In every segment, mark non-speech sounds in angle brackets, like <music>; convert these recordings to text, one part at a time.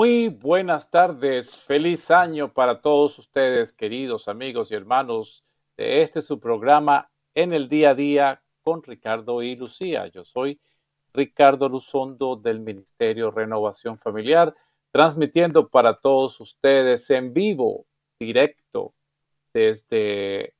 Muy buenas tardes, feliz año para todos ustedes, queridos amigos y hermanos de este su programa en el día a día con Ricardo y Lucía. Yo soy Ricardo Luzondo del Ministerio Renovación Familiar, transmitiendo para todos ustedes en vivo, directo, desde,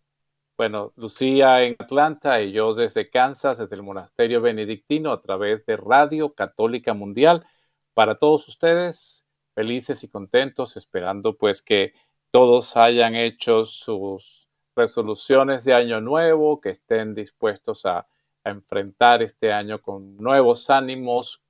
bueno, Lucía en Atlanta y yo desde Kansas, desde el Monasterio Benedictino, a través de Radio Católica Mundial para todos ustedes, felices y contentos, esperando pues que todos hayan hecho sus resoluciones de año nuevo, que estén dispuestos a, enfrentar este año con nuevos ánimos,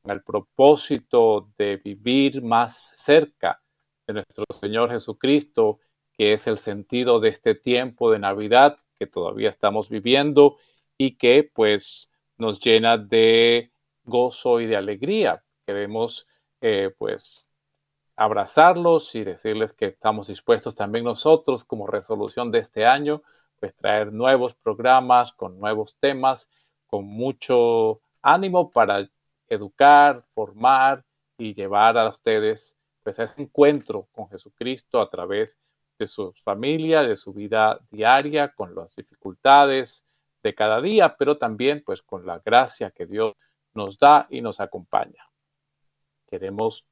con el propósito de vivir más cerca de nuestro Señor Jesucristo, que es el sentido de este tiempo de Navidad que todavía estamos viviendo y que pues nos llena de gozo y de alegría. Queremos eh, pues abrazarlos y decirles que estamos dispuestos también nosotros como resolución de este año, pues traer nuevos programas con nuevos temas, con mucho ánimo para educar, formar y llevar a ustedes pues a ese encuentro con Jesucristo a través de su familia, de su vida diaria, con las dificultades de cada día, pero también pues con la gracia que Dios nos da y nos acompaña. Queremos,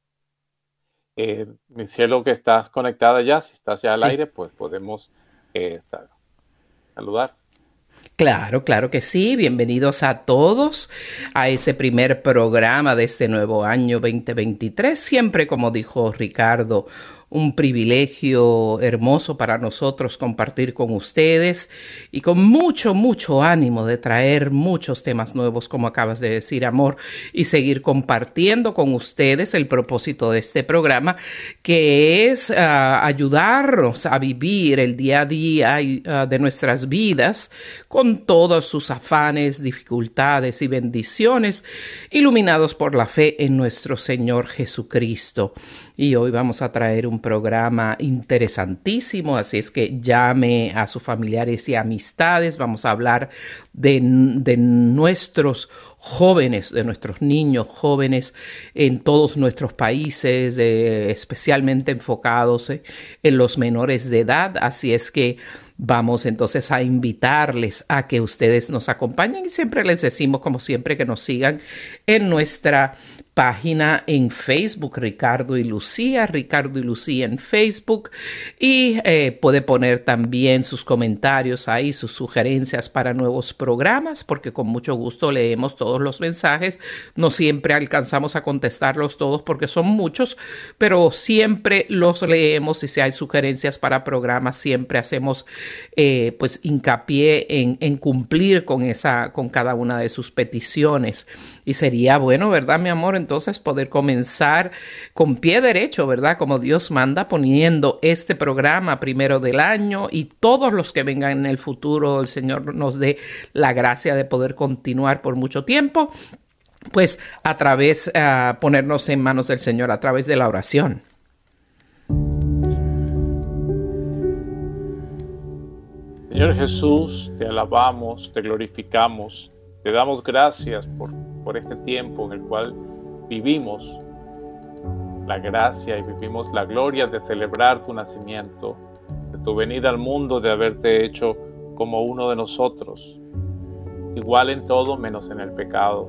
eh, mi cielo, que estás conectada ya, si estás ya al aire, pues podemos eh, saludar. Claro, claro que sí. Bienvenidos a todos a este primer programa de este nuevo año 2023. Siempre, como dijo Ricardo, un privilegio hermoso para nosotros compartir con ustedes y con mucho, mucho ánimo de traer muchos temas nuevos, como acabas de decir, amor, y seguir compartiendo con ustedes el propósito de este programa, que es uh, ayudarnos a vivir el día a día uh, de nuestras vidas con todos sus afanes, dificultades y bendiciones, iluminados por la fe en nuestro Señor Jesucristo. Y hoy vamos a traer un programa interesantísimo, así es que llame a sus familiares y amistades. Vamos a hablar de, de nuestros jóvenes, de nuestros niños jóvenes en todos nuestros países, eh, especialmente enfocados en los menores de edad. Así es que Vamos entonces a invitarles a que ustedes nos acompañen y siempre les decimos, como siempre, que nos sigan en nuestra página en Facebook, Ricardo y Lucía, Ricardo y Lucía en Facebook, y eh, puede poner también sus comentarios ahí, sus sugerencias para nuevos programas, porque con mucho gusto leemos todos los mensajes. No siempre alcanzamos a contestarlos todos porque son muchos, pero siempre los leemos y si hay sugerencias para programas, siempre hacemos eh, pues hincapié en, cumplir con esa, con cada una de sus peticiones. Y sería bueno, ¿verdad, mi amor? Entonces poder comenzar con pie derecho, ¿verdad? Como Dios manda, poniendo este programa primero del año y todos los que vengan en el futuro, el Señor nos dé la gracia de poder continuar por mucho tiempo pues a través, uh, ponernos en manos del Señor a través de la oración. Señor Jesús, te alabamos, te glorificamos, te damos gracias por, por este tiempo en el cual vivimos la gracia y vivimos la gloria de celebrar tu nacimiento, de tu venida al mundo, de haberte hecho como uno de nosotros, igual en todo menos en el pecado.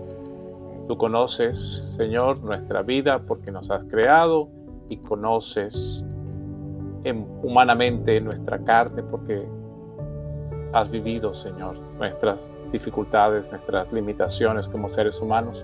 Tú conoces, Señor, nuestra vida porque nos has creado y conoces humanamente nuestra carne porque has vivido, Señor, nuestras dificultades, nuestras limitaciones como seres humanos.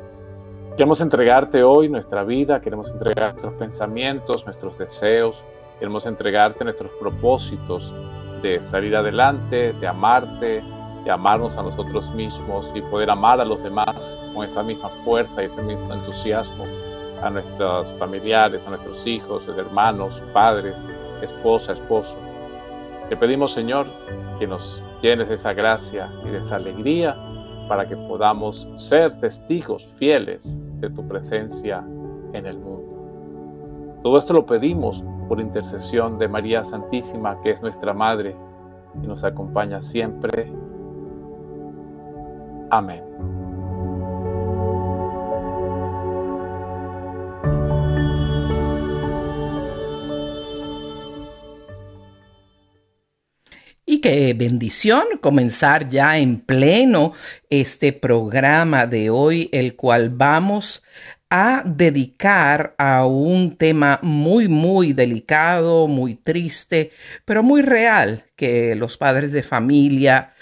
Queremos entregarte hoy nuestra vida, queremos entregar nuestros pensamientos, nuestros deseos, queremos entregarte nuestros propósitos de salir adelante, de amarte, de amarnos a nosotros mismos y poder amar a los demás con esa misma fuerza y ese mismo entusiasmo a nuestros familiares, a nuestros hijos, hermanos, padres, esposa, esposo. Te pedimos, Señor, que nos llenes de esa gracia y de esa alegría para que podamos ser testigos fieles de tu presencia en el mundo. Todo esto lo pedimos por intercesión de María Santísima, que es nuestra Madre y nos acompaña siempre. Amén. Y qué bendición comenzar ya en pleno este programa de hoy, el cual vamos a dedicar a un tema muy, muy delicado, muy triste, pero muy real, que los padres de familia,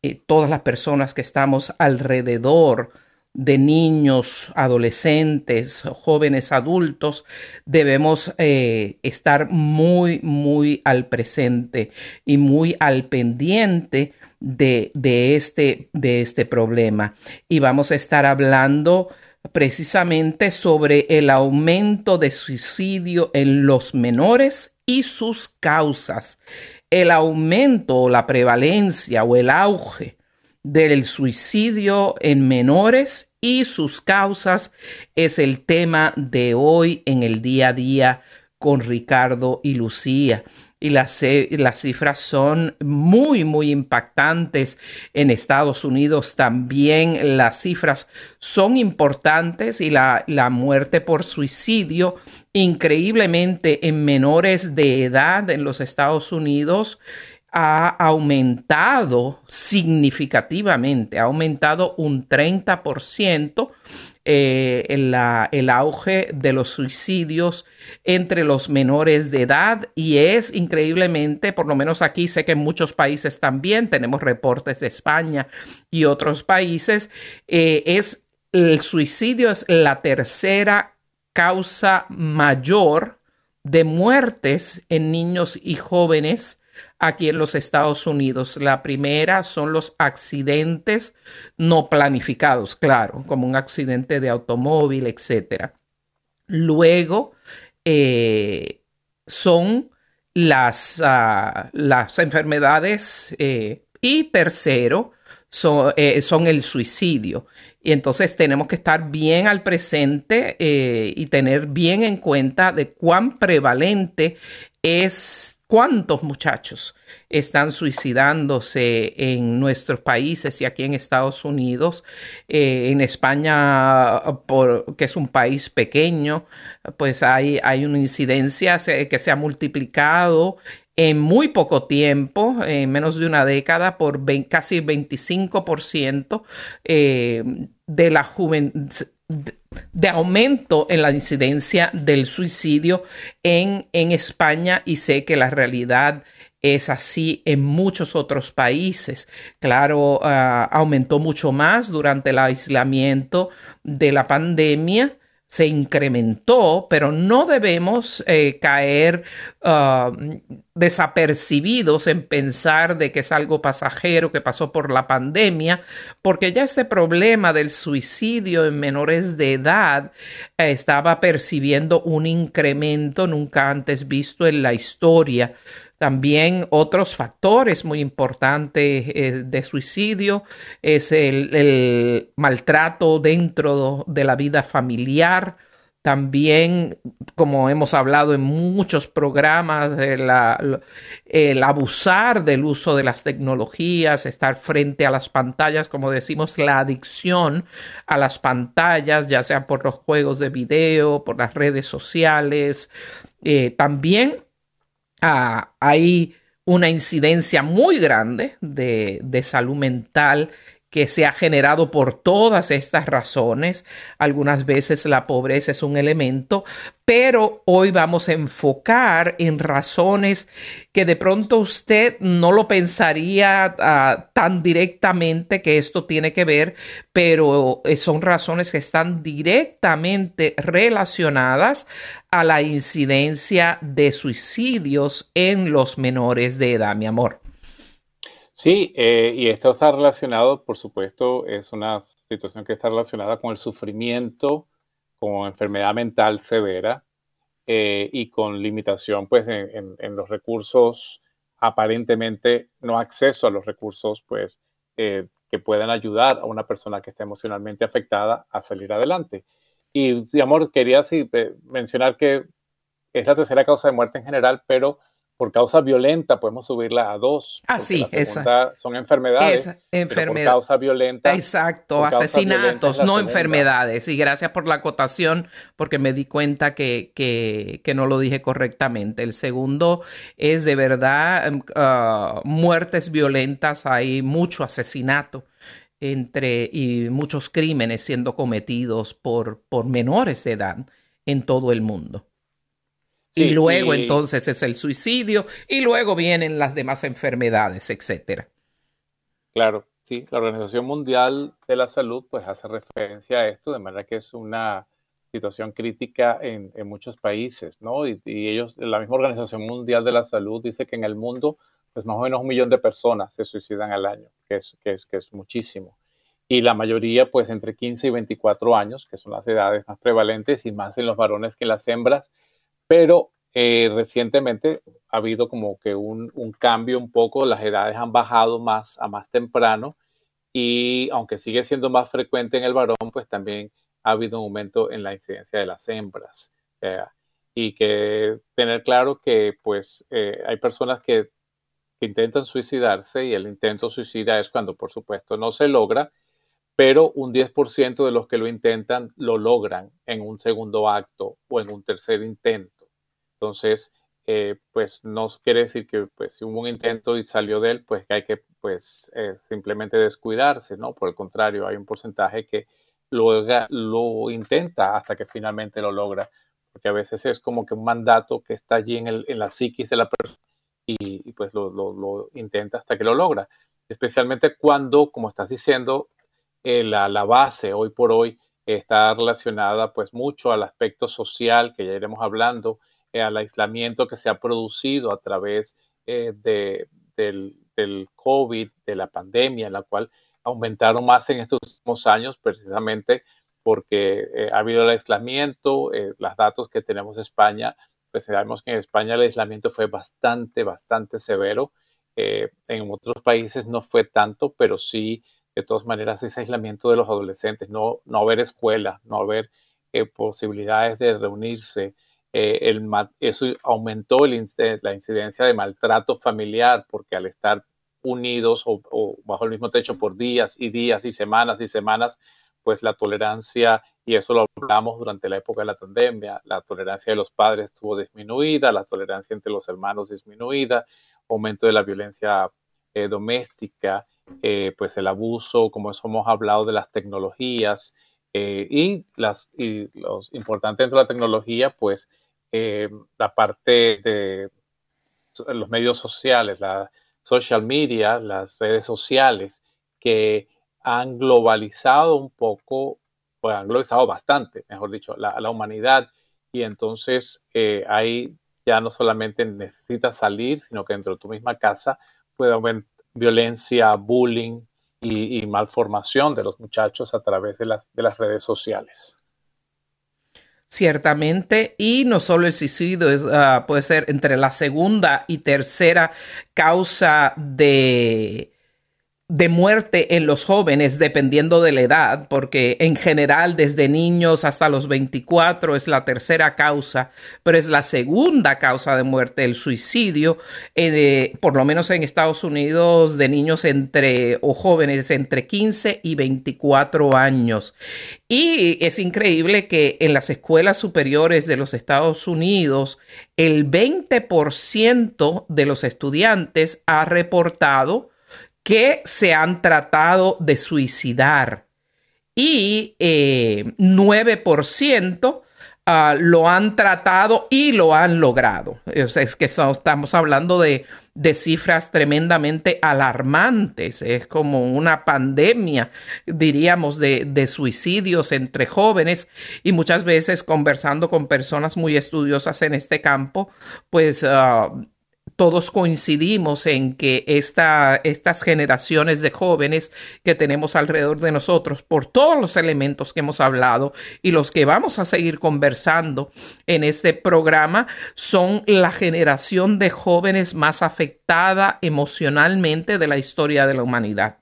eh, todas las personas que estamos alrededor de niños, adolescentes, jóvenes adultos, debemos eh, estar muy, muy al presente y muy al pendiente de, de, este, de este problema. Y vamos a estar hablando precisamente sobre el aumento de suicidio en los menores y sus causas, el aumento o la prevalencia o el auge del suicidio en menores y sus causas es el tema de hoy en el día a día con Ricardo y Lucía y las, las cifras son muy, muy impactantes en Estados Unidos. También las cifras son importantes y la, la muerte por suicidio increíblemente en menores de edad en los Estados Unidos ha aumentado significativamente, ha aumentado un 30% eh, el auge de los suicidios entre los menores de edad. Y es increíblemente, por lo menos aquí sé que en muchos países también, tenemos reportes de España y otros países, eh, es el suicidio es la tercera causa mayor de muertes en niños y jóvenes aquí en los Estados Unidos. La primera son los accidentes no planificados, claro, como un accidente de automóvil, etc. Luego eh, son las, ah, las enfermedades eh, y tercero son, eh, son, el suicidio. Y entonces tenemos que estar bien al presente y tener bien en cuenta de cuán prevalente es cuántos muchachos están suicidándose en nuestros países y aquí en Estados Unidos, eh, en España, que es un país pequeño, pues hay, hay una incidencia que se ha multiplicado en muy poco tiempo, en menos de una década, por casi 25% eh, de la juventud de aumento en la incidencia del suicidio en, en España y sé que la realidad es así en muchos otros países. Claro, ah, aumentó mucho más durante el aislamiento de la pandemia se incrementó, pero no debemos eh, caer ah, desapercibidos en pensar de que es algo pasajero que pasó por la pandemia, porque ya este problema del suicidio en menores de edad eh, estaba percibiendo un incremento nunca antes visto en la historia también otros factores muy importantes eh, de suicidio es el, maltrato dentro de la vida familiar. También, como hemos hablado en muchos programas, el, el, abusar del uso de las tecnologías, estar frente a las pantallas, como decimos, la adicción a las pantallas, ya sea por los juegos de video, por las redes sociales. Eh, también hay una incidencia muy grande de, salud mental que se ha generado por todas estas razones. Algunas veces la pobreza es un elemento, pero hoy vamos a enfocar en razones que de pronto usted no lo pensaría uh, tan directamente que esto tiene que ver, pero eh, son razones que están directamente relacionadas a la incidencia de suicidios en los menores de edad, mi amor. Sí, eh, y esto está relacionado, por supuesto, es una situación que está relacionada con el sufrimiento, con enfermedad mental severa eh, y con limitación pues, en, los recursos, aparentemente no acceso a los recursos pues, eh, que puedan ayudar a una persona que esté emocionalmente afectada a salir adelante. Y, amor, quería sí, mencionar que es la tercera causa de muerte en general, pero por causa violenta podemos subirla a dos. Ah, sí, esa. Son enfermedades. por causa violenta. Exacto, asesinatos, no enfermedades. Y gracias por la acotación, porque me di cuenta que, que, no lo dije correctamente. El segundo es de verdad em, ah, muertes violentas, hay mucho asesinato entre y muchos crímenes siendo cometidos por, por menores de edad en todo el mundo y luego entonces es el suicidio y luego vienen las demás enfermedades, etcétera. Claro, sí, la Organización Mundial de la Salud pues hace referencia a esto de manera que es una situación crítica en, muchos países, ¿no? Y, ellos, la misma Organización Mundial de la Salud dice que en el mundo pues más o menos un millón de personas se suicidan al año, que es, que es, que es muchísimo. Y la mayoría pues entre 15 y 24 años, que son las edades más prevalentes y más en los varones que en las hembras pero eh, recientemente ha habido como que un, cambio un poco, las edades han bajado más a más temprano y aunque sigue siendo más frecuente en el varón, pues también ha habido un aumento en la incidencia de las hembras. y que tener claro que pues eh, hay personas que, que, intentan suicidarse y el intento suicida es cuando por supuesto no se logra, pero un 10% de los que lo intentan lo logran en un segundo acto o en un tercer intento. Entonces, eh, pues no quiere decir que pues, si hubo un intento y salió de él, pues que hay que pues eh, simplemente descuidarse, ¿no? Por el contrario, hay un porcentaje que lo, lo intenta hasta que finalmente lo logra, porque a veces es como que un mandato que está allí en, el, en la psiquis de la persona y, pues lo, lo, intenta hasta que lo logra, especialmente cuando, como estás diciendo, eh, la, la base hoy por hoy está relacionada pues mucho al aspecto social que ya iremos hablando, eh, al aislamiento que se ha producido a través eh, de, del, del, COVID, de la pandemia, en la cual aumentaron más en estos últimos años precisamente porque eh, ha habido el aislamiento, los datos que tenemos de España, pues sabemos que en España el aislamiento fue bastante, bastante severo. en otros países no fue tanto, pero sí, de todas maneras, ese aislamiento de los adolescentes, no, no haber escuela, no haber posibilidades de reunirse, eh, el, eso aumentó el, la incidencia de maltrato familiar porque al estar unidos o, bajo el mismo techo por días y días y semanas y semanas, pues la tolerancia, y eso lo hablamos durante la época de la pandemia, la tolerancia de los padres estuvo disminuida, la tolerancia entre los hermanos disminuida, aumento de la violencia eh, doméstica, eh, pues el abuso, como hemos hablado de las tecnologías, y, las, y los importantes dentro de la tecnología, pues eh, la parte de los medios sociales, la social media, las redes sociales, que han globalizado un poco, pues han globalizado bastante, mejor dicho, la, humanidad. Y entonces eh, ahí ya no solamente necesitas salir, sino que dentro de tu misma casa puede haber violencia, bullying y, malformación de los muchachos a través de las, de las redes sociales. Ciertamente, y no solo el suicidio uh, puede ser entre la segunda y tercera causa de de muerte en los jóvenes dependiendo de la edad, porque en general desde niños hasta los 24 es la tercera causa, pero es la segunda causa de muerte el suicidio, eh, por lo menos en Estados Unidos, de niños entre o jóvenes entre 15 y 24 años. Y es increíble que en las escuelas superiores de los Estados Unidos, el 20% de los estudiantes ha reportado que se han tratado de suicidar y 9% Ah, lo han tratado y lo han logrado. Es, que estamos hablando de, cifras tremendamente alarmantes. Es como una pandemia, diríamos, de, suicidios entre jóvenes y muchas veces conversando con personas muy estudiosas en este campo, pues ah, todos coincidimos en que esta, estas generaciones de jóvenes que tenemos alrededor de nosotros, por todos los elementos que hemos hablado y los que vamos a seguir conversando en este programa, son la generación de jóvenes más afectada emocionalmente de la historia de la humanidad.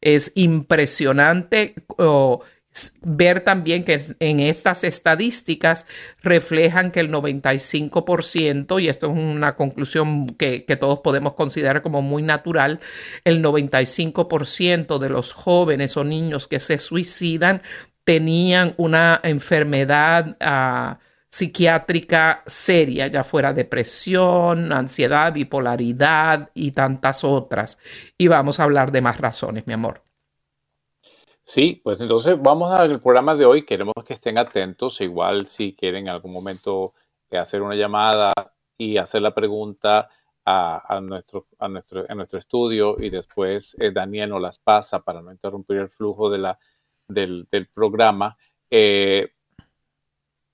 Es impresionante ver también que en estas estadísticas reflejan que el 95%, y esto es una conclusión que, todos podemos considerar como muy natural, el 95% de los jóvenes o niños que se suicidan tenían una enfermedad ah, psiquiátrica seria, ya fuera depresión, ansiedad, bipolaridad y tantas otras. Y vamos a hablar de más razones, mi amor. Sí, pues entonces vamos al programa de hoy. Queremos que estén atentos. Igual si quieren en algún momento eh, hacer una llamada y hacer la pregunta a, nuestro, a nuestro, nuestro estudio y después eh, Daniel nos las pasa para no interrumpir el flujo de la, del, programa. Eh,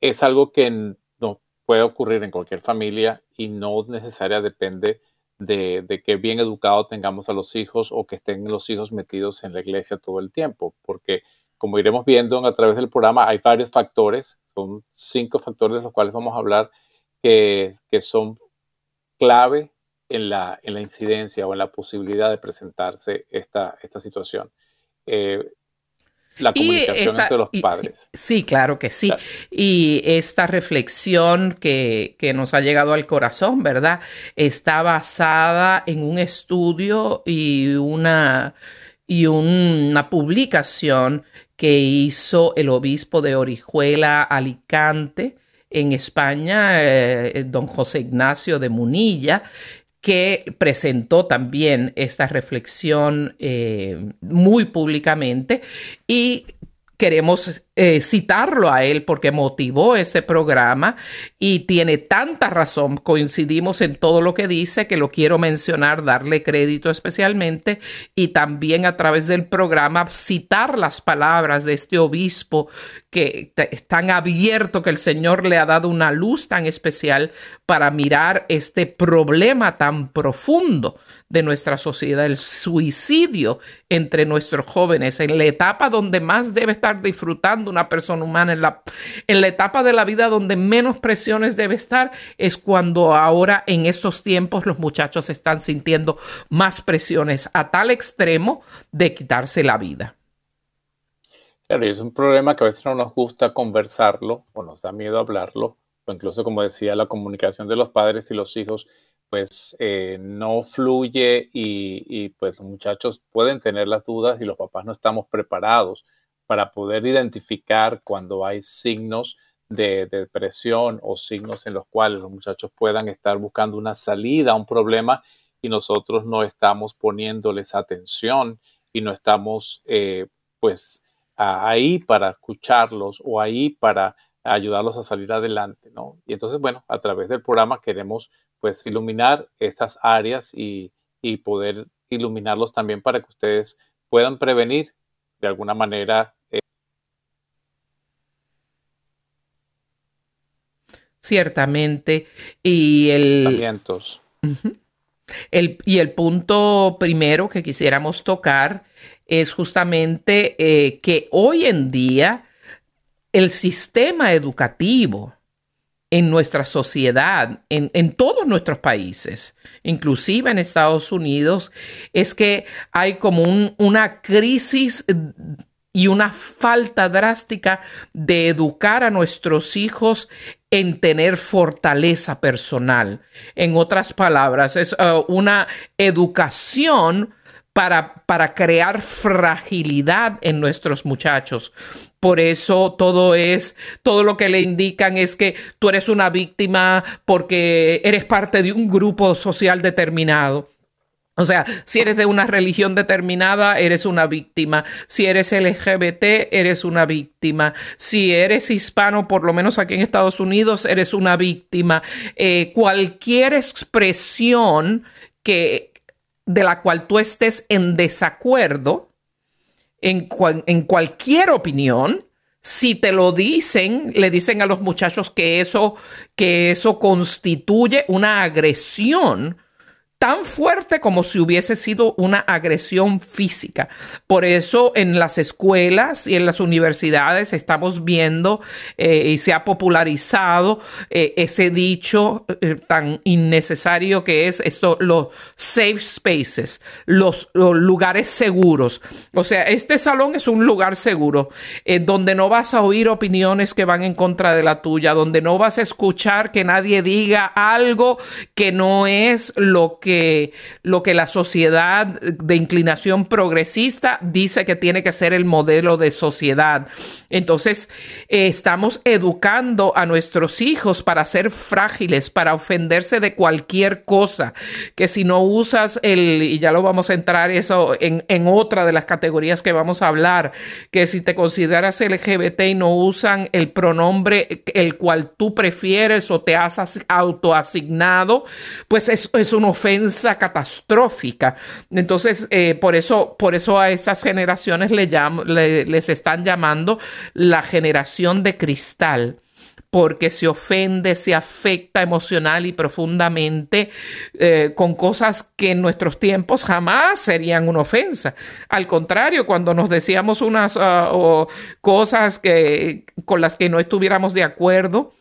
es algo que no puede ocurrir en cualquier familia y no necesariamente depende de, que bien educados tengamos a los hijos o que estén los hijos metidos en la iglesia todo el tiempo, porque como iremos viendo a través del programa, hay varios factores, son cinco factores de los cuales vamos a hablar que, son clave en la, en la, incidencia o en la posibilidad de presentarse esta, esta situación. Eh, la comunicación entre los padres. sí, claro que sí. Y esta reflexión que, nos ha llegado al corazón, ¿verdad? Está basada en un estudio y una, y una publicación que hizo el obispo de Orihuela Alicante en España, eh, don José Ignacio de Munilla, que presentó también esta reflexión eh, muy públicamente y queremos eh, citarlo a él porque motivó ese programa y tiene tanta razón, coincidimos en todo lo que dice que lo quiero mencionar, darle crédito especialmente y también a través del programa citar las palabras de este obispo que es tan abierto que el Señor le ha dado una luz tan especial para mirar este problema tan profundo de nuestra sociedad, el suicidio entre nuestros jóvenes, en la etapa donde más debe estar disfrutando una persona humana, en la, etapa de la vida donde menos presiones debe estar, es cuando ahora en estos tiempos los muchachos están sintiendo más presiones a tal extremo de quitarse la vida. Claro, y es un problema que a veces no nos gusta conversarlo o nos da miedo hablarlo, incluso como decía, la comunicación de los padres y los hijos pues eh, no fluye y, pues los muchachos pueden tener las dudas y los papás no estamos preparados para poder identificar cuando hay signos de, depresión o signos en los cuales los muchachos puedan estar buscando una salida a un problema y nosotros no estamos poniéndoles atención y no estamos eh, pues ahí para escucharlos o ahí para ayudarlos a salir adelante, ¿no? Y entonces, bueno, a través del programa queremos pues iluminar estas áreas y, poder iluminarlos también para que ustedes puedan prevenir de alguna manera. Eh, Ciertamente. Y el, el, y el punto primero que quisiéramos tocar es justamente eh, que hoy en día el sistema educativo en nuestra sociedad, en, todos nuestros países, inclusive en Estados Unidos, es que hay como una crisis y una falta drástica de educar a nuestros hijos en tener fortaleza personal. En otras palabras, es uh, una educación para, para crear fragilidad en nuestros muchachos. Por eso todo es, todo lo que le indican es que tú eres una víctima porque eres parte de un grupo social determinado. O sea, si eres de una religión determinada, eres una víctima. Si eres LGBT, eres una víctima. Si eres hispano, por lo menos aquí en Estados Unidos, eres una víctima. Eh, cualquier expresión que, de la cual tú estés en desacuerdo, en, en cualquier opinión, si te lo dicen, le dicen a los muchachos que eso, que eso constituye una agresión tan fuerte como si hubiese sido una agresión física. Por eso en las escuelas y en las universidades estamos viendo eh, y se ha popularizado eh, ese dicho eh, tan innecesario que es esto, los safe spaces, los, lugares seguros. O sea, este salón es un lugar seguro donde no vas a oír opiniones que van en contra de la tuya, donde no vas a escuchar que nadie diga algo que no es lo que lo que la sociedad de inclinación progresista dice que tiene que ser el modelo de sociedad. Entonces, eh, estamos educando a nuestros hijos para ser frágiles, para ofenderse de cualquier cosa, que si no usas el, y ya lo vamos a entrar eso en, otra de las categorías que vamos a hablar, que si te consideras LGBT y no usan el pronombre el cual tú prefieres o te has autoasignado, pues es, es una ofensa catastrófica. Entonces, eh, por, eso, por eso a estas generaciones le les están llamando la generación de cristal porque se ofende, se afecta emocional y profundamente eh, con cosas que en nuestros tiempos jamás serían una ofensa. Al contrario, cuando nos decíamos unas uh, cosas que, con las que no estuviéramos de acuerdo,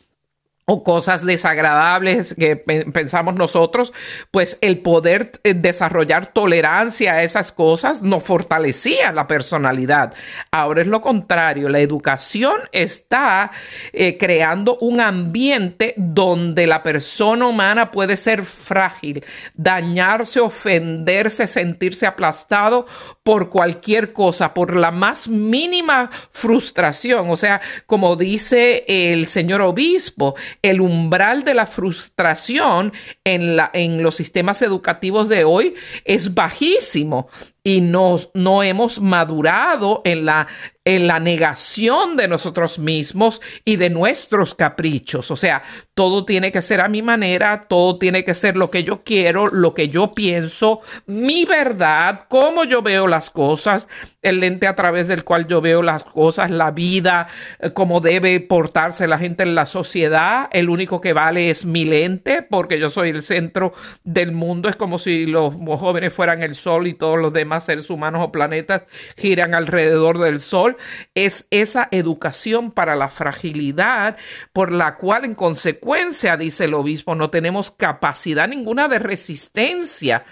o cosas desagradables que pensamos nosotros, pues el poder eh, desarrollar tolerancia a esas cosas nos fortalecía la personalidad. Ahora es lo contrario, la educación está eh, creando un ambiente donde la persona humana puede ser frágil, dañarse, ofenderse, sentirse aplastado por cualquier cosa, por la más mínima frustración. O sea, como dice el señor obispo, el umbral de la frustración en, la, en los sistemas educativos de hoy es bajísimo y no, no hemos madurado en la, en la negación de nosotros mismos y de nuestros caprichos. O sea, todo tiene que ser a mi manera, todo tiene que ser lo que yo quiero, lo que yo pienso, mi verdad, cómo yo veo las cosas, el lente a través del cual yo veo las cosas, la vida, eh, cómo debe portarse la gente en la sociedad. El único que vale es mi lente, porque yo soy el centro del mundo. Es como si los jóvenes fueran el sol y todos los demás seres humanos o planetas giran alrededor del Sol, es esa educación para la fragilidad por la cual en consecuencia, dice el obispo, no tenemos capacidad ninguna de resistencia.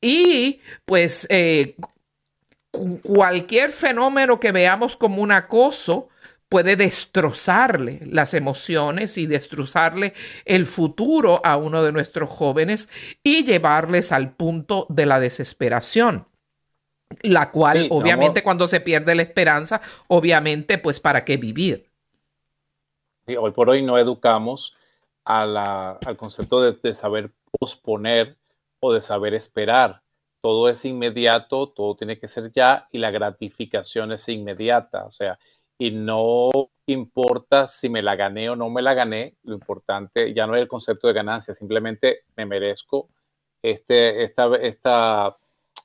Y pues eh, cualquier fenómeno que veamos como un acoso, puede destrozarle las emociones y destrozarle el futuro a uno de nuestros jóvenes y llevarles al punto de la desesperación la cual obviamente cuando se pierde la esperanza, obviamente pues para qué vivir. hoy por hoy no educamos al concepto de, saber posponer o de saber esperar. Todo es inmediato, todo tiene que ser ya y la gratificación es inmediata. O sea, y no importa si me la gané o no me la gané, lo importante ya no es el concepto de ganancia, simplemente me merezco este, esta, esta,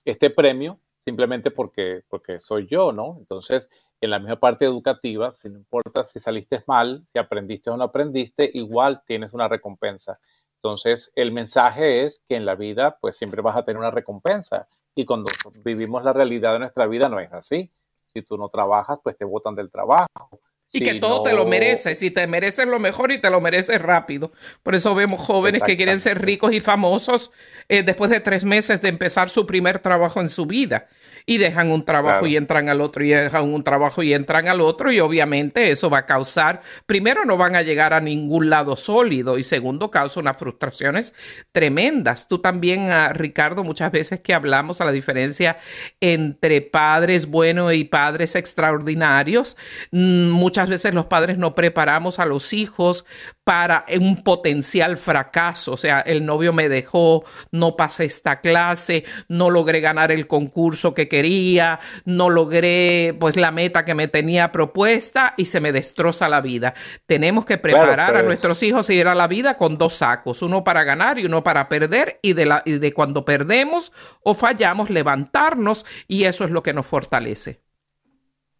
este premio simplemente porque, porque soy yo, ¿no? Entonces, en la misma parte educativa, si no importa si saliste mal, si aprendiste o no aprendiste, igual tienes una recompensa. Entonces, el mensaje es que en la vida, pues siempre vas a tener una recompensa. Y cuando vivimos la realidad de nuestra vida, no es así. Si tú no trabajas, pues te botan del trabajo. Y que todo te lo mereces, y te mereces lo mejor y te lo mereces rápido. Por eso vemos jóvenes que quieren ser ricos y famosos eh, después de tres meses de empezar su primer trabajo en su vida. Y dejan un trabajo y entran al otro y dejan un trabajo y entran al otro y obviamente eso va a causar, primero no van a llegar a ningún lado sólido y segundo causa unas frustraciones tremendas. Tú también, ah, Ricardo, muchas veces que hablamos a la diferencia entre padres buenos y padres extraordinarios, mm, muchas veces los padres no preparamos a los hijos para un potencial fracaso, o sea, el novio me dejó, no pasé esta clase, no logré ganar el concurso que quería, no logré pues la meta que me tenía propuesta y se me destroza la vida. Tenemos que preparar a pues. nuestros hijos y ir a la vida con dos sacos, uno para ganar y uno para perder y de, la, y de cuando perdemos o fallamos levantarnos y eso es lo que nos fortalece.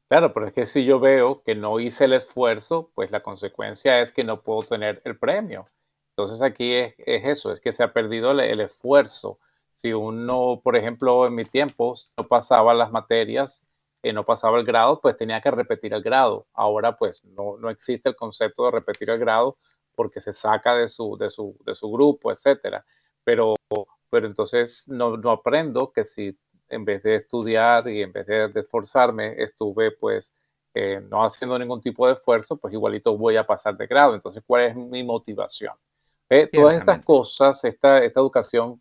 Claro, pero es que si yo veo que no hice el esfuerzo, pues la consecuencia es que no puedo tener el premio. Entonces aquí es, eso, es que se ha perdido el, esfuerzo. Si uno, por ejemplo, en mi tiempo no pasaba las materias, eh, no pasaba el grado, pues tenía que repetir el grado. Ahora pues no, no existe el concepto de repetir el grado porque se saca de su, de su, de su grupo, etcétera. Pero, pero entonces no, no aprendo que si en vez de estudiar y en vez de, esforzarme, estuve pues eh, no haciendo ningún tipo de esfuerzo, pues igualito voy a pasar de grado. Entonces, ¿cuál es mi motivación? todas estas cosas, esta, esta educación,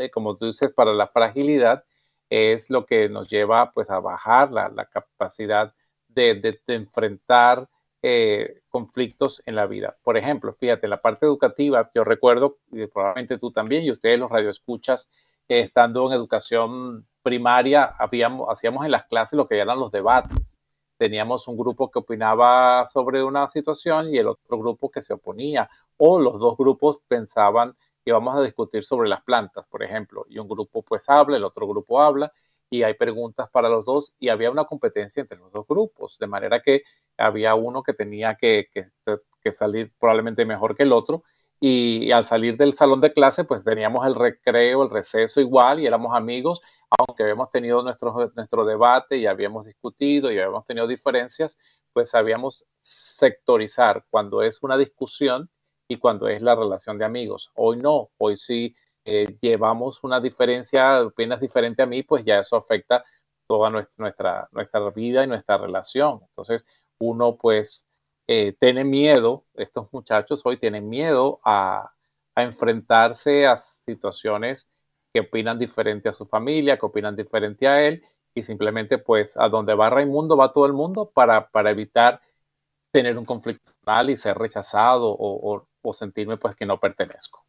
eh, como tú dices, para la fragilidad, es lo que nos lleva pues a bajar la, la capacidad de, enfrentar eh, conflictos en la vida. Por ejemplo, fíjate, la parte educativa, yo recuerdo, probablemente tú también, y ustedes los radioescuchas, estando en educación primaria, habíamos, hacíamos en las clases lo que eran los debates. Teníamos un grupo que opinaba sobre una situación y el otro grupo que se oponía, o los dos grupos pensaban que íbamos a discutir sobre las plantas, por ejemplo, y un grupo pues habla, el otro grupo habla, y hay preguntas para los dos, y había una competencia entre los dos grupos, de manera que había uno que tenía que, que salir probablemente mejor que el otro, y, al salir del salón de clase, pues teníamos el recreo, el receso igual y éramos amigos, aunque habíamos tenido nuestro, nuestro debate y habíamos discutido y habíamos tenido diferencias, pues sabíamos sectorizar. Cuando es una discusión y cuando es la relación de amigos. Hoy no, hoy sí eh, llevamos una diferencia, opinas diferente a mí, pues ya eso afecta toda nuestra, nuestra vida y nuestra relación. Entonces, uno pues eh, tienen miedo, estos muchachos hoy tienen miedo a, enfrentarse a situaciones que opinan diferente a su familia, que opinan diferente a él, y simplemente pues a donde va Raimundo va todo el mundo para, para evitar tener un conflicto y ser rechazado o, sentirme pues que no pertenezco.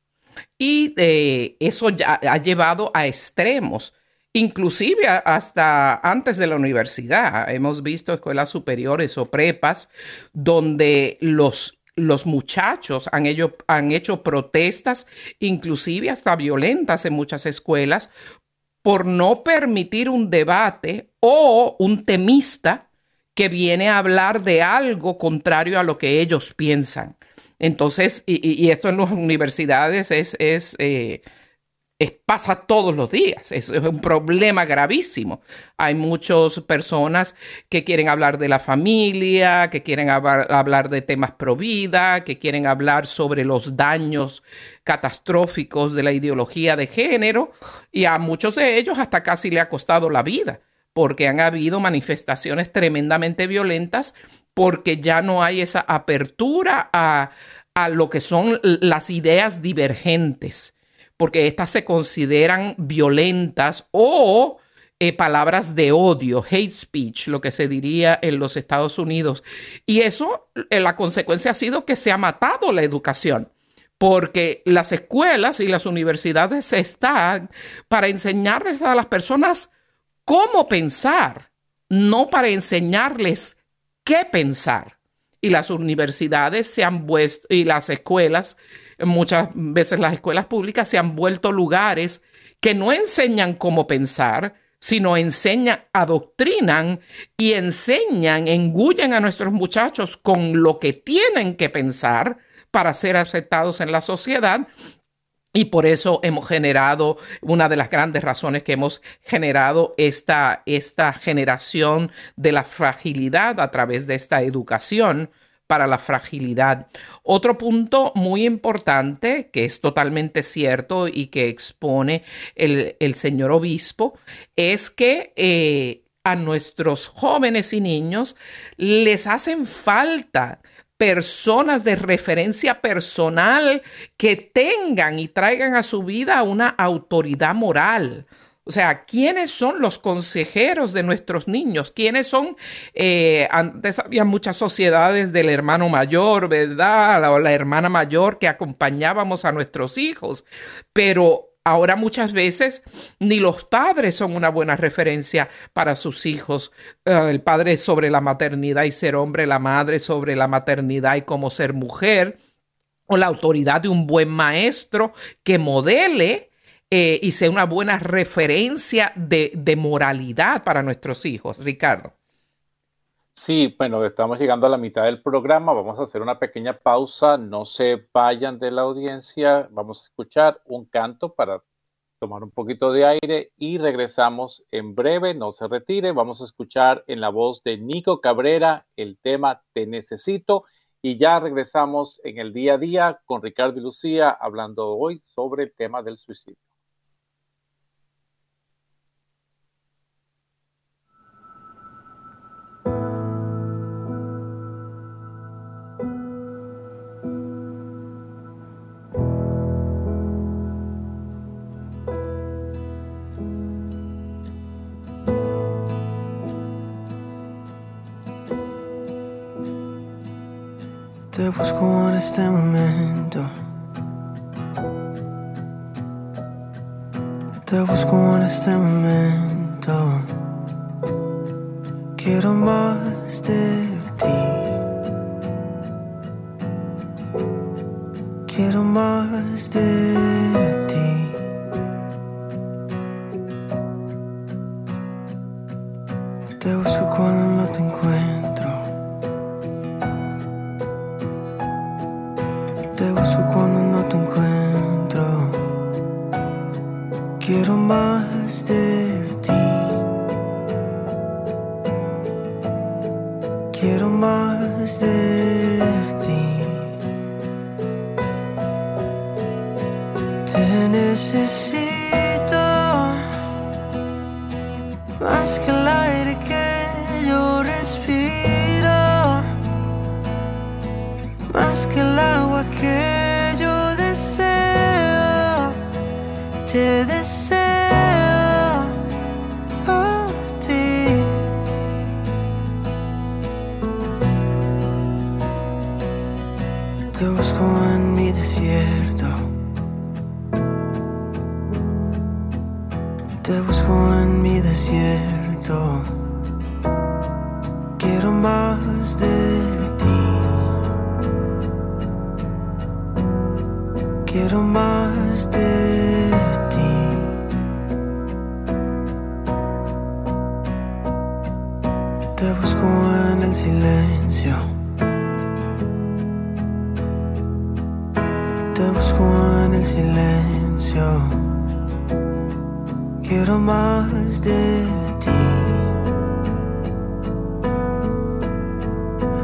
Y eh, eso ya ha llevado a extremos inclusive hasta antes de la universidad. Hemos visto escuelas superiores o prepas donde los los muchachos han han hecho protestas, inclusive hasta violentas en muchas escuelas, por no permitir un debate o un temista que viene a hablar de algo contrario a lo que ellos piensan. Entonces, y, esto en las universidades es, es eh, pasa todos los días. Es, es, un problema gravísimo. Hay muchas personas que quieren hablar de la familia, que quieren hablar de temas pro vida, que quieren hablar sobre los daños catastróficos de la ideología de género y a muchos de ellos hasta casi le ha costado la vida porque han habido manifestaciones tremendamente violentas porque ya no hay esa apertura a, a lo que son las ideas divergentes porque éstas se consideran violentas o eh, palabras de odio, hate speech, lo que se diría en los Estados Unidos. Y eso, eh, la consecuencia ha sido que se ha matado la educación porque las escuelas y las universidades están para enseñarles a las personas cómo pensar, no para enseñarles qué pensar. Y las universidades se han puesto, y las escuelas muchas veces las escuelas públicas se han vuelto lugares que no enseñan cómo pensar, sino enseñan, adoctrinan y enseñan, engullen a nuestros muchachos con lo que tienen que pensar para ser aceptados en la sociedad. Y por eso hemos generado, una de las grandes razones que hemos generado esta, esta generación de la fragilidad a través de esta educación para la fragilidad. Otro punto muy importante, que es totalmente cierto y que expone el, señor obispo, es que eh, a nuestros jóvenes y niños les hacen falta personas de referencia personal que tengan y traigan a su vida una autoridad moral. O sea, ¿quiénes son los consejeros de nuestros niños? ¿Quiénes son? Eh, antes había muchas sociedades del hermano mayor, ¿verdad? O la hermana mayor que acompañábamos a nuestros hijos, pero Ahora muchas veces ni los padres son una buena referencia para sus hijos. Eh, el padre sobre la maternidad y ser hombre, la madre sobre la maternidad y cómo ser mujer, o la autoridad de un buen maestro que modele eh, y sea una buena referencia de, de moralidad para nuestros hijos. Ricardo. Sí, bueno, estamos llegando a la mitad del programa. Vamos a hacer una pequeña pausa. No se vayan de la audiencia. Vamos a escuchar un canto para tomar un poquito de aire y regresamos en breve. No se retire. Vamos a escuchar en la voz de Nico Cabrera el tema Te Necesito y ya regresamos en el día a día con Ricardo y Lucía hablando hoy sobre el tema del suicidio. Te busco en este momento. Te busco en este momento. Quiero más de Te busco en el silencio. Quiero más de ti.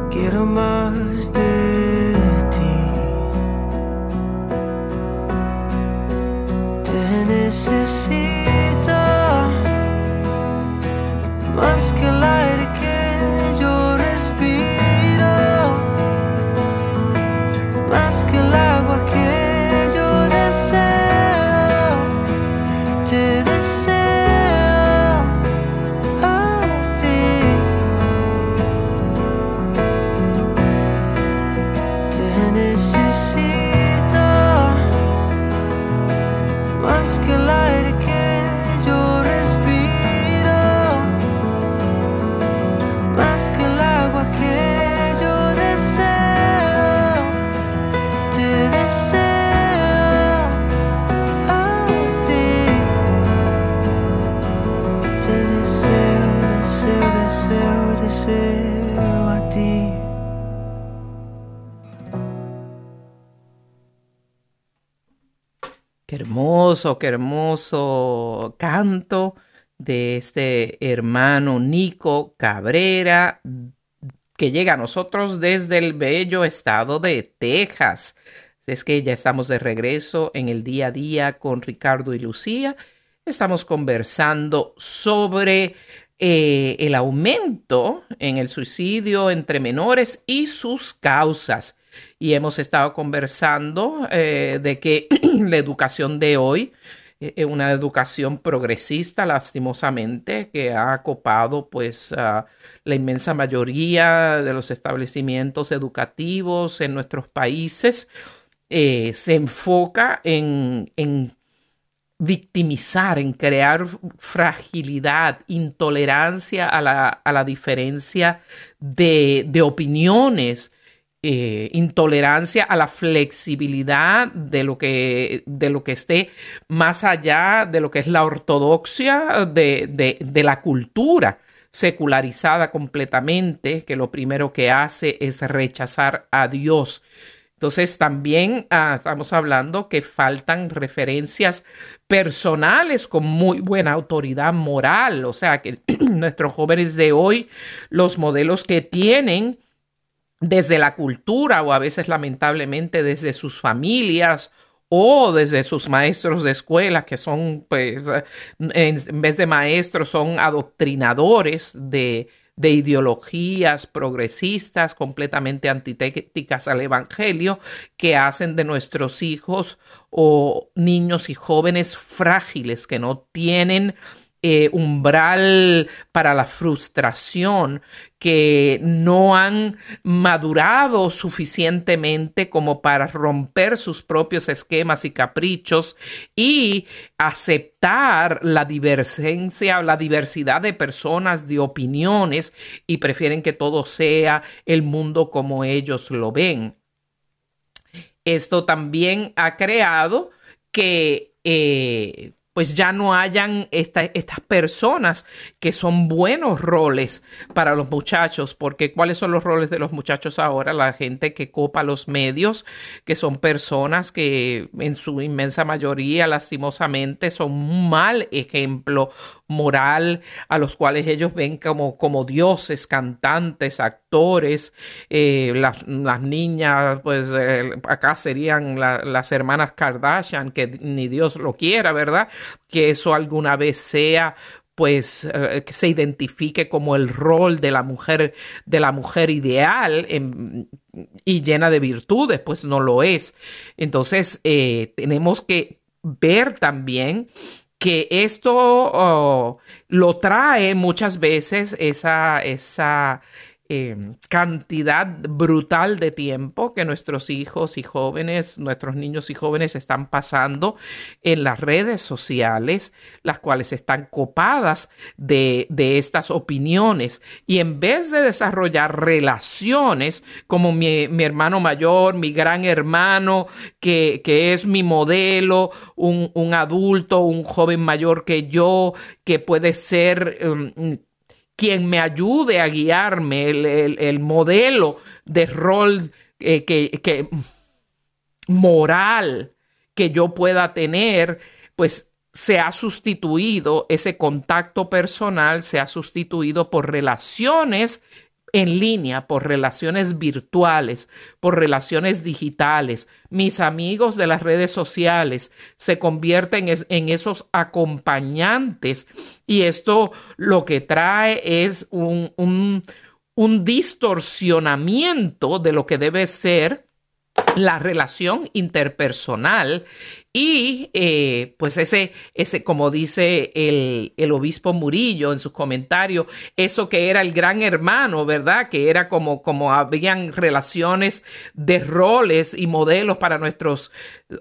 Quiero más de qué hermoso canto de este hermano Nico Cabrera, que llega a nosotros desde el bello estado de Texas. Es que ya estamos de regreso en el día a día con Ricardo y Lucía. Estamos conversando sobre eh, el aumento en el suicidio entre menores y sus causas. Y hemos estado conversando eh, de que <clears throat> la educación de hoy es una educación progresista, lastimosamente, que ha copado pues la inmensa mayoría de los establecimientos educativos en nuestros países. Eh, se enfoca en, en victimizar, en crear fragilidad, intolerancia a la, a la diferencia de, de opiniones, eh, intolerancia a la flexibilidad de lo, que, de lo que esté más allá de lo que es la ortodoxia de, de, la cultura secularizada completamente, que lo primero que hace es rechazar a Dios. Entonces también ah, estamos hablando que faltan referencias personales con muy buena autoridad moral, o sea que <clears throat> nuestros jóvenes de hoy, los modelos que tienen desde la cultura o a veces lamentablemente desde sus familias o desde sus maestros de escuela, que son, pues, en vez de maestros, son adoctrinadores de, de ideologías progresistas completamente antitéticas al Evangelio que hacen de nuestros hijos o niños y jóvenes frágiles que no tienen eh, umbral para la frustración, que no han madurado suficientemente como para romper sus propios esquemas y caprichos y aceptar la divergencia, la diversidad de personas, de opiniones y prefieren que todo sea el mundo como ellos lo ven. Esto también ha creado que eh, pues ya no hayan estas personas que son buenos roles para los muchachos, porque ¿cuáles son los roles de los muchachos ahora? La gente que copa los medios, que son personas que en su inmensa mayoría, lastimosamente, son un mal ejemplo moral a los cuales ellos ven como, como dioses, cantantes, actores, eh, las, niñas, pues eh, acá serían las hermanas Kardashian, que ni Dios lo quiera, ¿verdad? Que eso alguna vez sea pues eh, que se identifique como el rol de la mujer de la mujer ideal y llena de virtudes pues no lo es entonces tenemos que ver también que esto oh, lo trae muchas veces esa, esa Em, cantidad brutal de tiempo que nuestros hijos y jóvenes, nuestros niños y jóvenes están pasando en las redes sociales, las cuales están copadas de, de estas opiniones. Y en vez de desarrollar relaciones como mi, hermano mayor, mi gran hermano, que, es mi modelo, un, un, adulto, un joven mayor que yo, que puede ser... Um, quien me ayude a guiarme, el, modelo de rol eh, que, moral que yo pueda tener, pues se ha sustituido, ese contacto personal se ha sustituido por relaciones en línea, por relaciones virtuales, por relaciones digitales. Mis amigos de las redes sociales se convierten en esos acompañantes y esto lo que trae es un, distorsionamiento de lo que debe ser la relación interpersonal y eh, pues ese, ese, como dice el, el, obispo Murillo en sus comentarios, eso que era el gran hermano, ¿verdad? Que era como, como habían relaciones de roles y modelos para nuestros,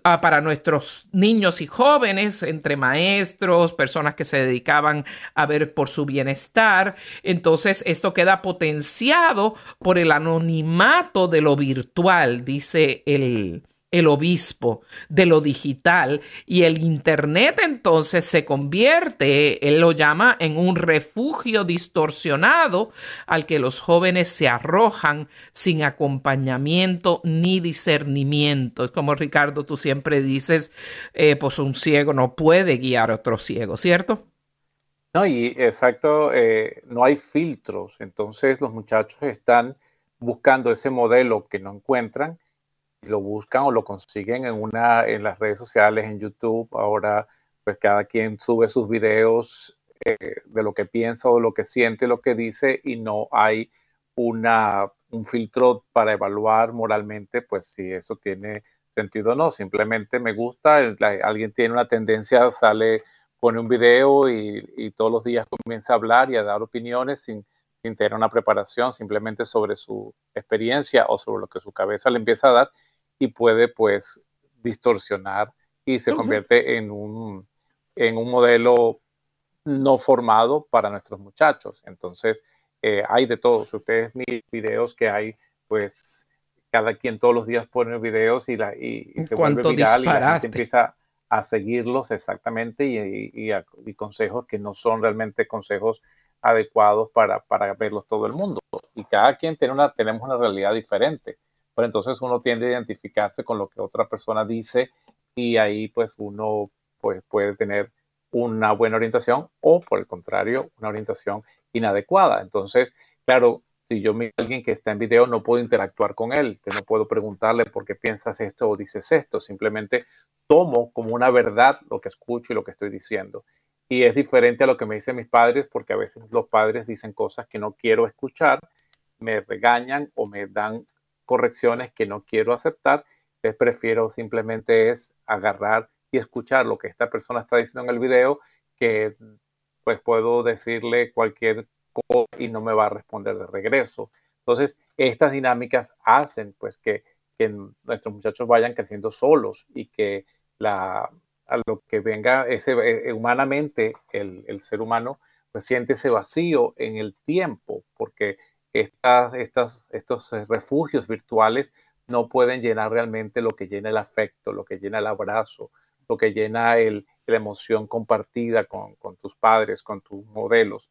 ah, para nuestros niños y jóvenes, entre maestros, personas que se dedicaban a ver por su bienestar. Entonces, esto queda potenciado por el anonimato de lo virtual, dice el el obispo de lo digital y el Internet entonces se convierte, él lo llama, en un refugio distorsionado al que los jóvenes se arrojan sin acompañamiento ni discernimiento. Es como Ricardo, tú siempre dices, eh, pues un ciego no puede guiar a otro ciego, ¿cierto? No, y exacto, eh, no hay filtros, entonces los muchachos están buscando ese modelo que no encuentran lo buscan o lo consiguen en una en las redes sociales, en YouTube. Ahora, pues cada quien sube sus videos eh, de lo que piensa o lo que siente, lo que dice y no hay una, un filtro para evaluar moralmente, pues si eso tiene sentido o no. Simplemente me gusta, alguien tiene una tendencia, sale, pone un video y, y, todos los días comienza a hablar y a dar opiniones sin, sin tener una preparación, simplemente sobre su experiencia o sobre lo que su cabeza le empieza a dar y puede pues distorsionar y se convierte en un, en un modelo no formado para nuestros muchachos. Entonces, eh, hay de todo. Si ustedes miran videos que hay, pues cada quien todos los días pone videos y, la, y, se vuelve viral y la gente empieza a seguirlos exactamente y, y, consejos que no son realmente consejos adecuados para, para verlos todo el mundo. Y cada quien tiene una, tenemos una realidad diferente. Pero entonces uno tiende a identificarse con lo que otra persona dice y ahí pues uno pues, puede tener una buena orientación o por el contrario una orientación inadecuada. Entonces, claro, si yo miro a alguien que está en video, no puedo interactuar con él, que no puedo preguntarle por qué piensas esto o dices esto, simplemente tomo como una verdad lo que escucho y lo que estoy diciendo. Y es diferente a lo que me dicen mis padres, porque a veces los padres dicen cosas que no quiero escuchar, me regañan o me dan correcciones que no quiero aceptar. Entonces prefiero simplemente es agarrar y escuchar lo que esta persona está diciendo en el video, que pues puedo decirle cualquier cosa y no me va a responder de regreso. Entonces, estas dinámicas hacen pues que, que nuestros muchachos vayan creciendo solos y que la, a lo que venga ese, eh, humanamente el, ser humano pues siente ese vacío en el tiempo, porque estos refugios virtuales no pueden llenar realmente lo que llena el afecto, lo que llena el abrazo, lo que llena el, la emoción compartida con, tus padres, con tus modelos.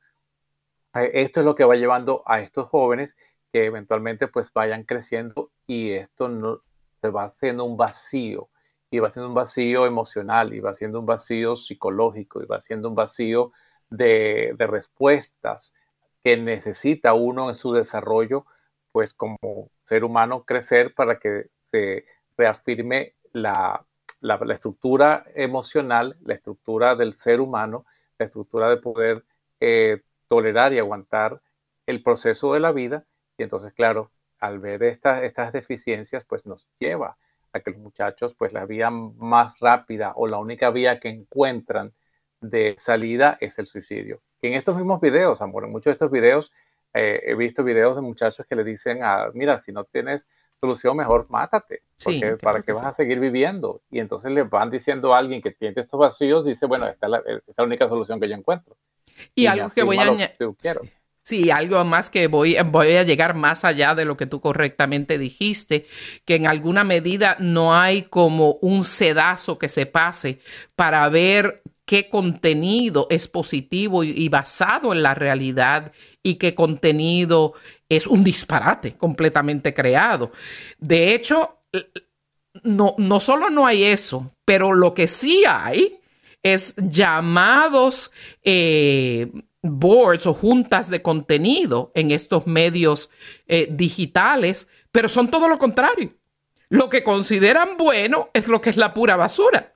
Eh, esto es lo que va llevando a estos jóvenes que eventualmente pues vayan creciendo y esto no, se va haciendo un vacío y va siendo un vacío emocional y va siendo un vacío psicológico y va siendo un vacío de respuestas que necesita uno en su desarrollo pues como ser humano crecer para que se reafirme la, la, estructura emocional, la estructura del ser humano, la estructura de poder eh, tolerar y aguantar el proceso de la vida. Y entonces, claro, al ver estas, estas deficiencias, pues nos lleva a que los muchachos, pues la vía más rápida o la única vía que encuentran de salida es el suicidio. En estos mismos videos, amor, en muchos de estos videos, eh, he visto videos de muchachos que le dicen, a, mira, si no tienes solución, mejor mátate, porque para qué vas a seguir viviendo. Y entonces le van diciendo a alguien que tiene estos vacíos, dice, bueno, esta es la, esta es la única solución que yo encuentro. Y, algo que voy a añadir. Sí, algo más que voy, voy a llegar más allá de lo que tú correctamente dijiste, que en alguna medida no hay como un sedazo que se pase para ver qué contenido es positivo y, basado en la realidad y qué contenido es un disparate completamente creado. De hecho, no, no solo no hay eso, pero lo que sí hay es llamados eh, boards o juntas de contenido en estos medios eh, digitales, pero son todo lo contrario. Lo que consideran bueno es lo que es la pura basura.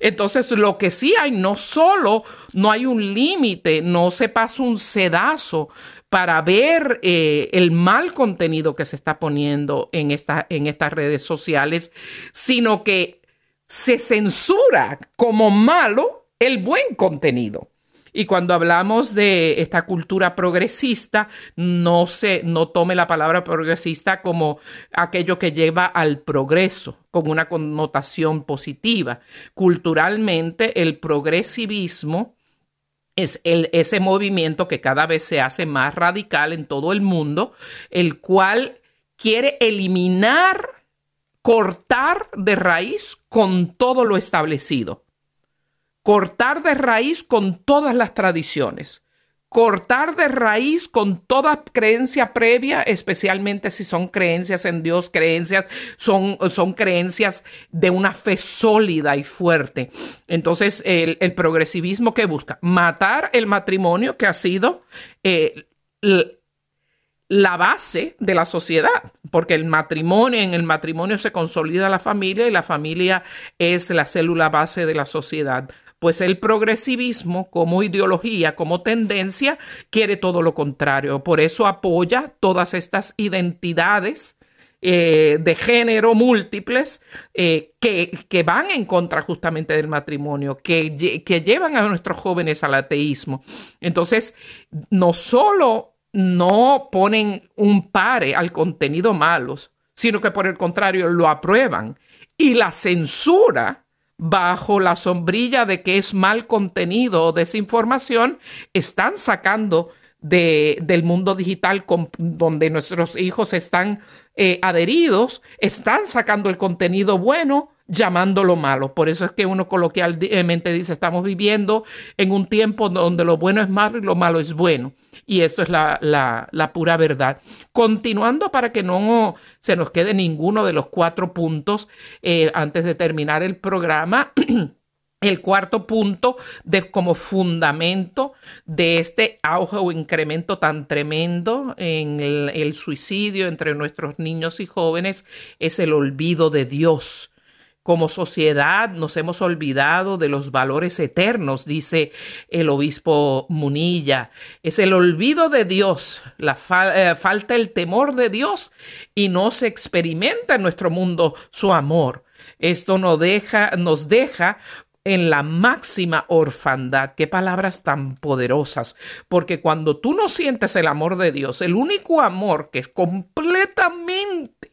Entonces, lo que sí hay, no solo no hay un límite, no se pasa un sedazo para ver eh, el mal contenido que se está poniendo en, en estas redes sociales, sino que se censura como malo el buen contenido. Y cuando hablamos de esta cultura progresista, no se no tome la palabra progresista como aquello que lleva al progreso, con una connotación positiva. Culturalmente, el progresivismo es el, ese movimiento que cada vez se hace más radical en todo el mundo, el cual quiere eliminar, cortar de raíz con todo lo establecido cortar de raíz con todas las tradiciones, cortar de raíz con toda creencia previa, especialmente si son creencias en Dios, creencias, son, son creencias de una fe sólida y fuerte. Entonces, el, progresivismo que busca matar el matrimonio que ha sido eh, la base de la sociedad, porque el matrimonio, en el matrimonio se consolida la familia y la familia es la célula base de la sociedad. Pues el progresivismo como ideología, como tendencia, quiere todo lo contrario. Por eso apoya todas estas identidades eh, de género múltiples eh, que, van en contra justamente del matrimonio, que, que llevan a nuestros jóvenes al ateísmo. Entonces, no solo no ponen un pare al contenido malos, sino que por el contrario lo aprueban. Y la censura bajo la sombrilla de que es mal contenido o desinformación, están sacando de, del mundo digital donde nuestros hijos están eh, adheridos, están sacando el contenido bueno llamándolo malo. Por eso es que uno coloquialmente dice, estamos viviendo en un tiempo donde lo bueno es malo y lo malo es bueno. Y esto es la, la, pura verdad. Continuando para que no se nos quede ninguno de los cuatro puntos eh, antes de terminar el programa. <clears throat> El cuarto punto de, como fundamento de este auge o incremento tan tremendo en el suicidio entre nuestros niños y jóvenes es el olvido de Dios como sociedad nos hemos olvidado de los valores eternos, dice el obispo Munilla. Es el olvido de Dios, la eh, falta el temor de Dios y no se experimenta en nuestro mundo su amor. Esto nos deja, en la máxima orfandad. Qué palabras tan poderosas. Porque cuando tú no sientes el amor de Dios, el único amor que es completamente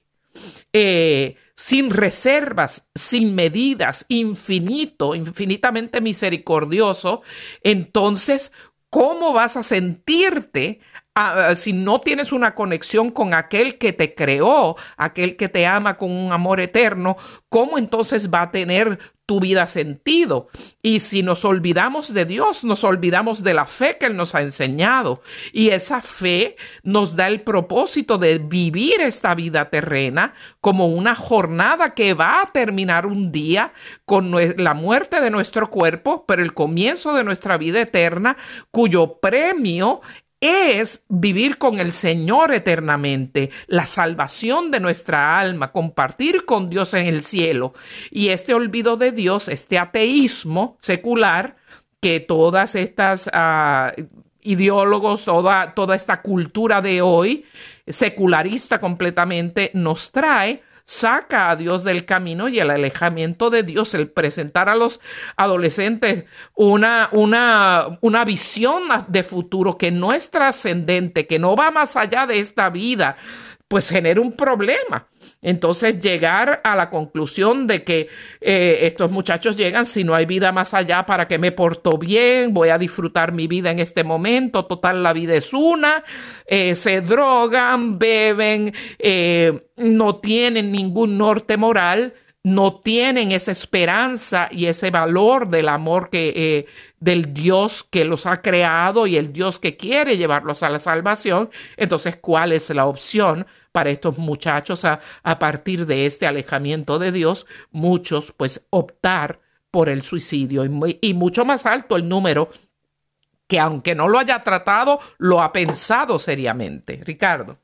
eh, sin reservas, sin medidas, infinito, infinitamente misericordioso, entonces, ¿cómo vas a sentirte ah, si no tienes una conexión con aquel que te creó, aquel que te ama con un amor eterno? ¿Cómo entonces va a tener tu vida sentido. Y si nos olvidamos de Dios, nos olvidamos de la fe que Él nos ha enseñado. Y esa fe nos da el propósito de vivir esta vida terrena como una jornada que va a terminar un día con la muerte de nuestro cuerpo, pero el comienzo de nuestra vida eterna, cuyo premio es vivir con el Señor eternamente, la salvación de nuestra alma, compartir con Dios en el cielo. Y este olvido de Dios, este ateísmo secular, que todas estas ah, ideólogos, toda, toda esta cultura de hoy, secularista completamente, nos trae, saca a Dios del camino y el alejamiento de Dios, el presentar a los adolescentes una, una, una visión de futuro que no es trascendente, que no va más allá de esta vida, pues genera un problema. Entonces llegar a la conclusión de que eh, estos muchachos llegan, si no hay vida más allá, ¿para que me porto bien? Voy a disfrutar mi vida en este momento, total, la vida es una, eh, se drogan, beben, eh, no tienen ningún norte moral no tienen esa esperanza y ese valor del amor que del Dios que los ha creado y el Dios que quiere llevarlos a la salvación, entonces ¿cuál es la opción? Para estos muchachos a, partir de este alejamiento de Dios, muchos pues optar por el suicidio y, mucho más alto el número que aunque no lo haya tratado, lo ha pensado seriamente. Ricardo.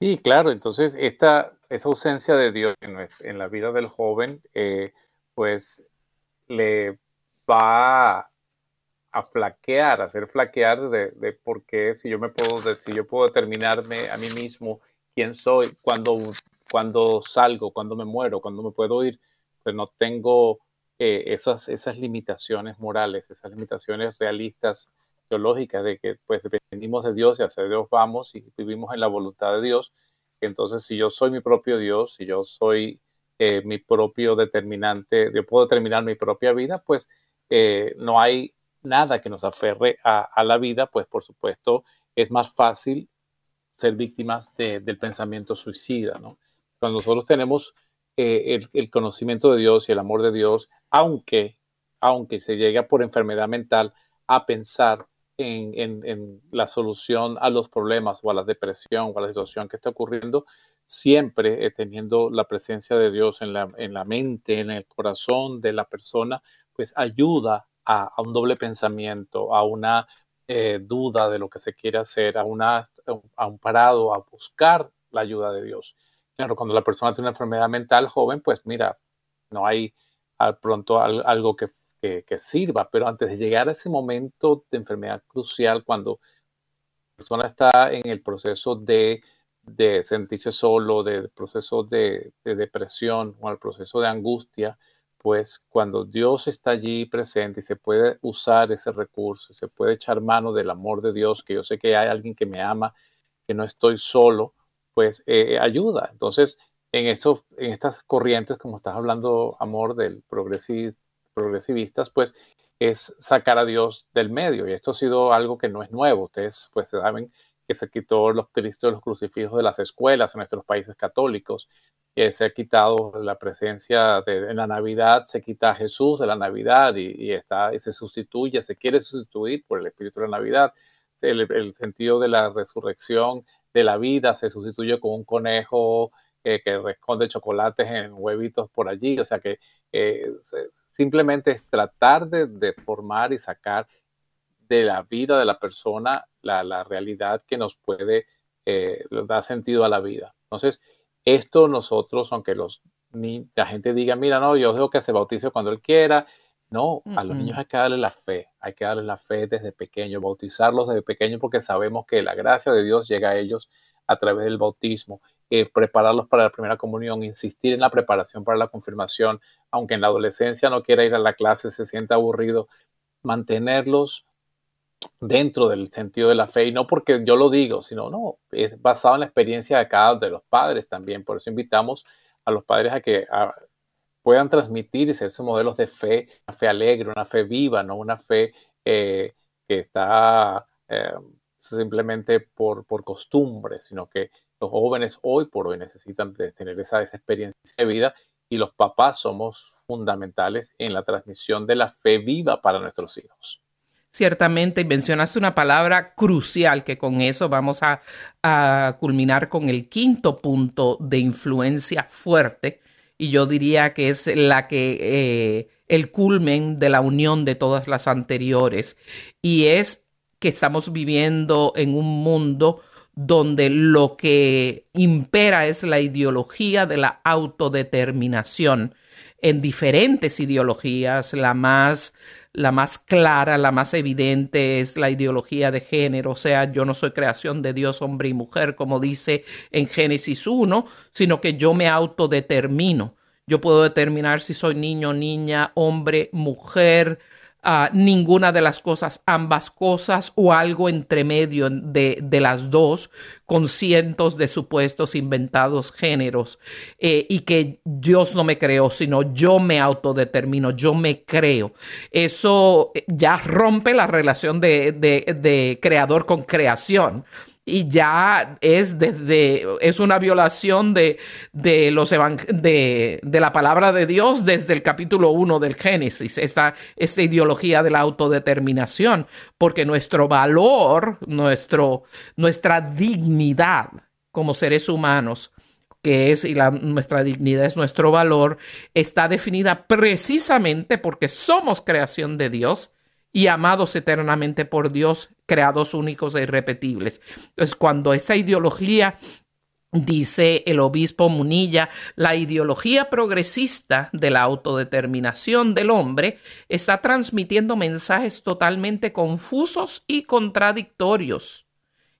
Sí, claro, entonces esta, esa ausencia de Dios en, la vida del joven, eh, pues le va a flaquear, a hacer flaquear de, de, por qué si yo me puedo, si yo puedo determinarme a mí mismo quién soy, cuando, cuando salgo, cuando me muero, cuando me puedo ir, pues no tengo eh, esas, esas limitaciones morales, esas limitaciones realistas, teológicas, de que pues dependimos de Dios y hacia Dios vamos y vivimos en la voluntad de Dios. Entonces, si yo soy mi propio Dios, si yo soy eh, mi propio determinante, yo puedo determinar mi propia vida, pues eh, no hay nada que nos aferre a, a, la vida, pues por supuesto es más fácil ser víctimas del pensamiento suicida. Cuando nosotros tenemos eh, el, conocimiento de Dios y el amor de Dios, aunque, aunque se llegue por enfermedad mental a pensar en, la solución a los problemas o a la depresión o a la situación que está ocurriendo, siempre eh, teniendo la presencia de Dios en la, en la, mente, en el corazón de la persona, pues ayuda a un doble pensamiento, a una eh, duda de lo que se quiere hacer, a, una, a un parado, a buscar la ayuda de Dios. Claro, cuando la persona tiene una enfermedad mental joven, pues mira, no hay al pronto algo que, que, sirva, pero antes de llegar a ese momento de enfermedad crucial, cuando la persona está en el proceso de, de sentirse solo, de proceso de, de depresión o el proceso de angustia, pues cuando Dios está allí presente y se puede usar ese recurso, se puede echar mano del amor de Dios, que yo sé que hay alguien que me ama, que no estoy solo, pues eh, ayuda. Entonces, en, en estas corrientes, como estás hablando, amor, del progresivistas, pues es sacar a Dios del medio. Y esto ha sido algo que no es nuevo. Ustedes pues saben que se quitó los cristos, los crucifijos de las escuelas en nuestros países católicos. Se ha quitado la presencia de, en la Navidad, se quita a Jesús de la Navidad y, está, y se sustituye, se quiere sustituir por el Espíritu de la Navidad. el sentido de la resurrección de la vida se sustituye con un conejo que responde chocolates en huevitos por allí. O sea que eh, simplemente es tratar de, formar y sacar de la vida de la persona la, realidad que nos puede eh, dar sentido a la vida. Entonces, esto nosotros, aunque los, la gente diga, mira, no, yo dejo que se bautice cuando él quiera, no, a los niños hay que darle la fe, hay que darle la fe desde pequeño, bautizarlos desde pequeño porque sabemos que la gracia de Dios llega a ellos a través del bautismo, eh, prepararlos para la primera comunión, insistir en la preparación para la confirmación, aunque en la adolescencia no quiera ir a la clase, se sienta aburrido, mantenerlos dentro del sentido de la fe y no porque yo lo digo, sino no, es basado en la experiencia de cada de los padres también. Por eso invitamos a los padres a que puedan transmitir y ser modelos de fe, una fe alegre, una fe viva, no una fe eh, que está eh, simplemente por, por costumbre, sino que los jóvenes hoy por hoy necesitan tener esa, esa experiencia de vida y los papás somos fundamentales en la transmisión de la fe viva para nuestros hijos. Ciertamente, mencionaste una palabra crucial que con eso vamos a, culminar con el quinto punto de influencia fuerte y yo diría que es la que eh, el culmen de la unión de todas las anteriores y es que estamos viviendo en un mundo donde lo que impera es la ideología de la autodeterminación en diferentes ideologías, la más la más clara, la más evidente es la ideología de género, o sea, yo no soy creación de Dios hombre y mujer, como dice en Génesis 1, sino que yo me autodetermino. Yo puedo determinar si soy niño, niña, hombre, mujer, ninguna de las cosas, ambas cosas o algo entre medio de, de las dos, con cientos de supuestos inventados géneros, eh, y que Dios no me creó, sino yo me autodetermino, yo me creo. Eso ya rompe la relación de, de, de creador con creación y ya es desde es una violación de, de los de, de, la palabra de Dios desde el capítulo 1 del Génesis, esta, esta ideología de la autodeterminación, porque nuestro valor, nuestro, nuestra dignidad como seres humanos, que es y la, nuestra dignidad es nuestro valor, está definida precisamente porque somos creación de Dios y amados eternamente por Dios, creados únicos e irrepetibles. Entonces, cuando esa ideología Dice el obispo Munilla, la ideología progresista de la autodeterminación del hombre está transmitiendo mensajes totalmente confusos y contradictorios.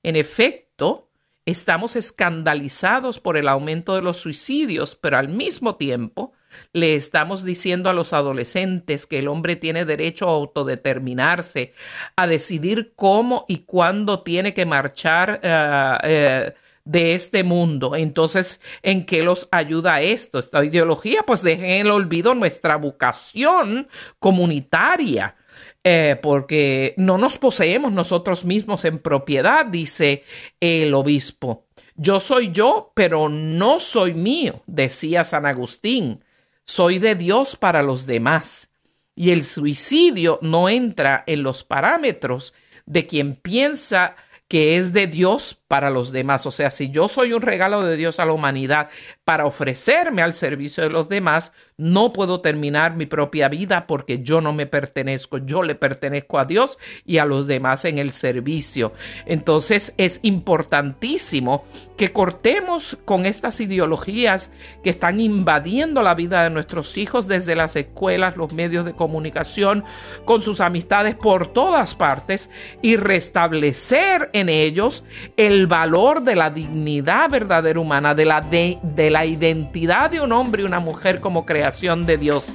En efecto, estamos escandalizados por el aumento de los suicidios, pero al mismo tiempo le estamos diciendo a los adolescentes que el hombre tiene derecho a autodeterminarse, a decidir cómo y cuándo tiene que marchar eh, eh, de este mundo. Entonces, ¿en qué los ayuda esto? Esta ideología, pues dejen en el olvido nuestra vocación comunitaria. Eh, porque no nos poseemos nosotros mismos en propiedad, dice el obispo. Yo soy yo, pero no soy mío, decía San Agustín soy de Dios para los demás. Y el suicidio no entra en los parámetros de quien piensa que es de Dios para los demás. O sea, si yo soy un regalo de Dios a la humanidad para ofrecerme al servicio de los demás, no puedo terminar mi propia vida porque yo no me pertenezco, yo le pertenezco a Dios y a los demás en el servicio. Entonces es importantísimo que cortemos con estas ideologías que están invadiendo la vida de nuestros hijos desde las escuelas, los medios de comunicación, con sus amistades por todas partes y restablecer en ellos el el valor de la dignidad verdadera humana, de la, de, la identidad de un hombre y una mujer como creación de Dios.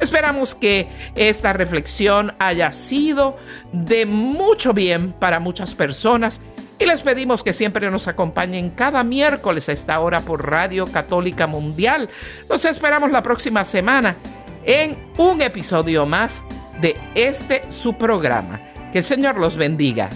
Esperamos que esta reflexión haya sido de mucho bien para muchas personas y les pedimos que siempre nos acompañen cada miércoles a esta hora por Radio Católica Mundial. Nos esperamos la próxima semana en un episodio más de este su programa. Que el Señor los bendiga